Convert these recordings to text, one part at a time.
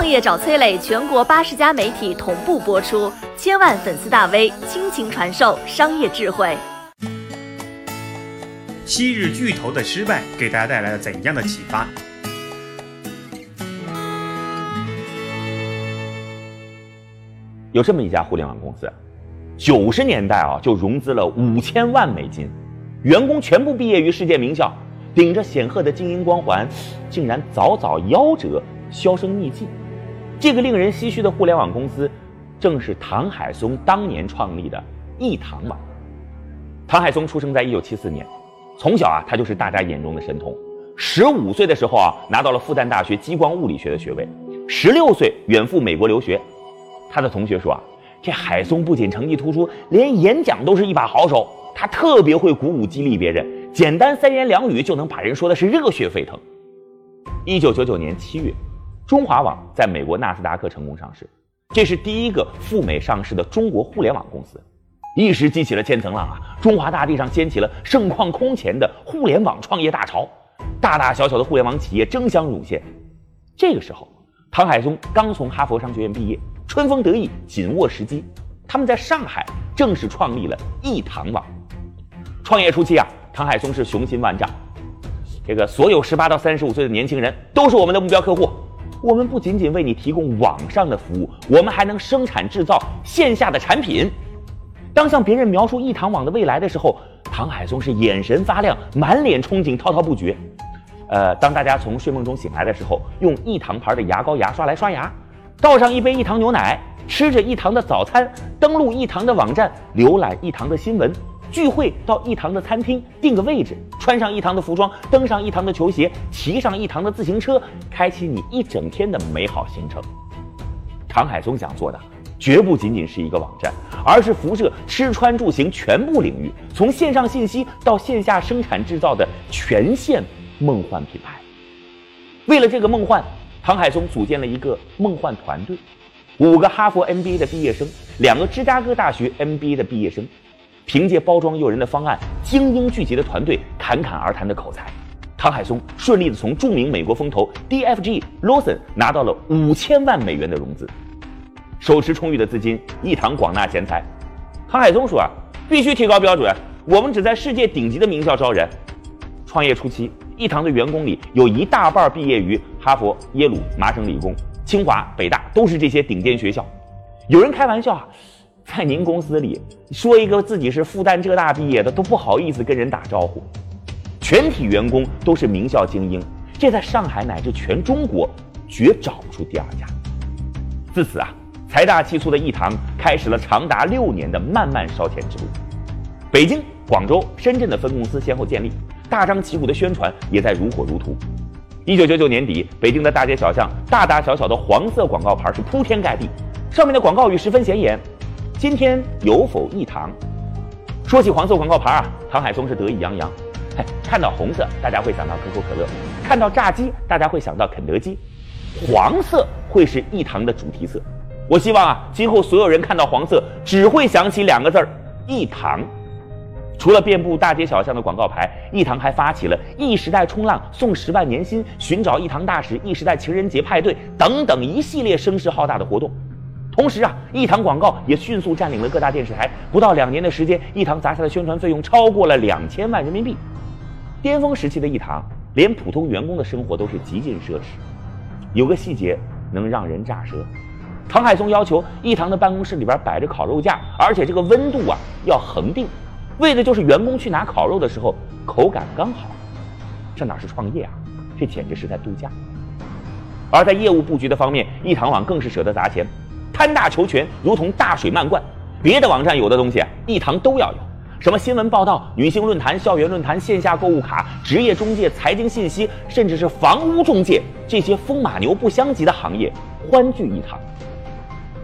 创业找崔磊，全国八十家媒体同步播出，千万粉丝大 V 倾情传授商业智慧。昔日巨头的失败给大家带来了怎样的启发？有这么一家互联网公司，九十年代啊就融资了五千万美金，员工全部毕业于世界名校，顶着显赫的精英光环，竟然早早夭折，销声匿迹。这个令人唏嘘的互联网公司，正是唐海松当年创立的易唐网。唐海松出生在一九七四年，从小啊他就是大家眼中的神童。十五岁的时候啊拿到了复旦大学激光物理学的学位，十六岁远赴美国留学。他的同学说啊，这海松不仅成绩突出，连演讲都是一把好手。他特别会鼓舞激励别人，简单三言两语就能把人说的是热血沸腾。一九九九年七月，中华网在美国纳斯达克成功上市，这是第一个赴美上市的中国互联网公司，一时激起了千层浪啊！中华大地上掀起了盛况空前的互联网创业大潮，大大小小的互联网企业争相涌现。这个时候，唐海松刚从哈佛商学院毕业。春风得意，紧握时机。他们在上海正式创立了易堂网。创业初期啊，唐海松是雄心万丈。这个所有十八到三十五岁的年轻人都是我们的目标客户。我们不仅仅为你提供网上的服务，我们还能生产制造线下的产品。当向别人描述易堂网的未来的时候，唐海松是眼神发亮，满脸憧憬，滔滔不绝。呃，当大家从睡梦中醒来的时候，用易堂牌的牙膏牙刷来刷牙。倒上一杯一堂牛奶，吃着一堂的早餐，登录一堂的网站，浏览一堂的新闻，聚会到一堂的餐厅订个位置，穿上一堂的服装，登上一堂的球鞋，骑上一堂的自行车，开启你一整天的美好行程。唐海松想做的，绝不仅仅是一个网站，而是辐射吃穿住行全部领域，从线上信息到线下生产制造的全线梦幻品牌。为了这个梦幻。唐海松组建了一个梦幻团队，五个哈佛 MBA 的毕业生，两个芝加哥大学 MBA 的毕业生，凭借包装诱人的方案、精英聚集的团队、侃侃而谈的口才，唐海松顺利的从著名美国风投 DFG Lawson 拿到了五千万美元的融资。手持充裕的资金，一堂广纳贤才。唐海松说啊，必须提高标准，我们只在世界顶级的名校招人。创业初期。一堂的员工里有一大半毕业于哈佛、耶鲁、麻省理工、清华、北大，都是这些顶尖学校。有人开玩笑啊，在您公司里说一个自己是复旦、浙大毕业的都不好意思跟人打招呼。全体员工都是名校精英，这在上海乃至全中国绝找不出第二家。自此啊，财大气粗的一堂开始了长达六年的漫漫烧钱之路。北京、广州、深圳的分公司先后建立。大张旗鼓的宣传也在如火如荼。一九九九年底，北京的大街小巷，大大小小的黄色广告牌是铺天盖地，上面的广告语十分显眼：“今天有否一堂？”说起黄色广告牌啊，唐海松是得意洋洋。嘿，看到红色，大家会想到可口可乐；看到炸鸡，大家会想到肯德基。黄色会是一堂的主题色。我希望啊，今后所有人看到黄色，只会想起两个字儿：一堂。除了遍布大街小巷的广告牌，一堂还发起了“一时代冲浪送十万年薪，寻找一堂大使一时代情人节派对”等等一系列声势浩大的活动。同时啊，一堂广告也迅速占领了各大电视台。不到两年的时间，一堂砸下的宣传费用超过了两千万人民币。巅峰时期的一堂，连普通员工的生活都是极尽奢侈。有个细节能让人咋舌：唐海松要求一堂的办公室里边摆着烤肉架，而且这个温度啊要恒定。为的就是员工去拿烤肉的时候口感刚好，这哪是创业啊？这简直是在度假。而在业务布局的方面，一堂网更是舍得砸钱，贪大求全，如同大水漫灌。别的网站有的东西，一堂都要有，什么新闻报道、女性论坛、校园论坛、线下购物卡、职业中介、财经信息，甚至是房屋中介，这些风马牛不相及的行业欢聚一堂。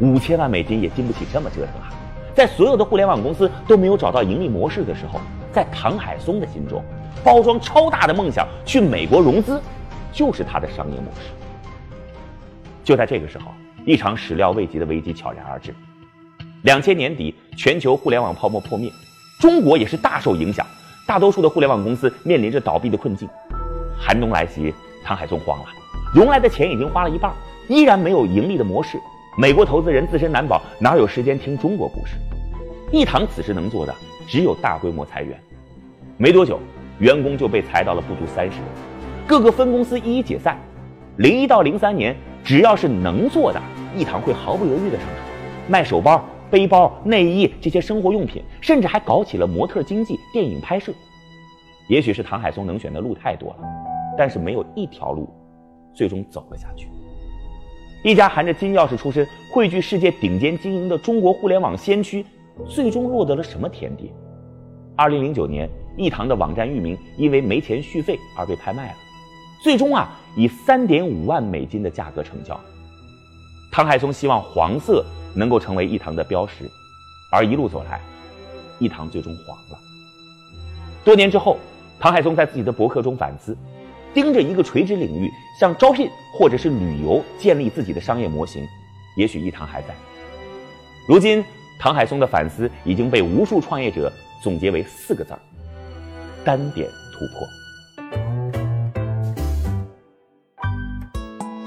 五千万美金也经不起这么折腾啊！在所有的互联网公司都没有找到盈利模式的时候，在唐海松的心中，包装超大的梦想去美国融资，就是他的商业模式。就在这个时候，一场始料未及的危机悄然而至。两千年底，全球互联网泡沫破灭，中国也是大受影响，大多数的互联网公司面临着倒闭的困境。寒冬来袭，唐海松慌了，融来的钱已经花了一半，依然没有盈利的模式。美国投资人自身难保，哪有时间听中国故事？一堂此时能做的只有大规模裁员。没多久，员工就被裁到了不足三十人，各个分公司一一解散。零一到零三年，只要是能做的，一堂会毫不犹豫的上场，卖手包、背包、内衣这些生活用品，甚至还搞起了模特经济、电影拍摄。也许是唐海松能选的路太多了，但是没有一条路最终走了下去。一家含着金钥匙出身、汇聚世界顶尖精英的中国互联网先驱，最终落得了什么田地？二零零九年，一堂的网站域名因为没钱续费而被拍卖了，最终啊以三点五万美金的价格成交。唐海松希望黄色能够成为一堂的标识，而一路走来，一堂最终黄了。多年之后，唐海松在自己的博客中反思，盯着一个垂直领域，像招聘或者是旅游建立自己的商业模型，也许一堂还在。如今，唐海松的反思已经被无数创业者总结为四个字儿：单点突破。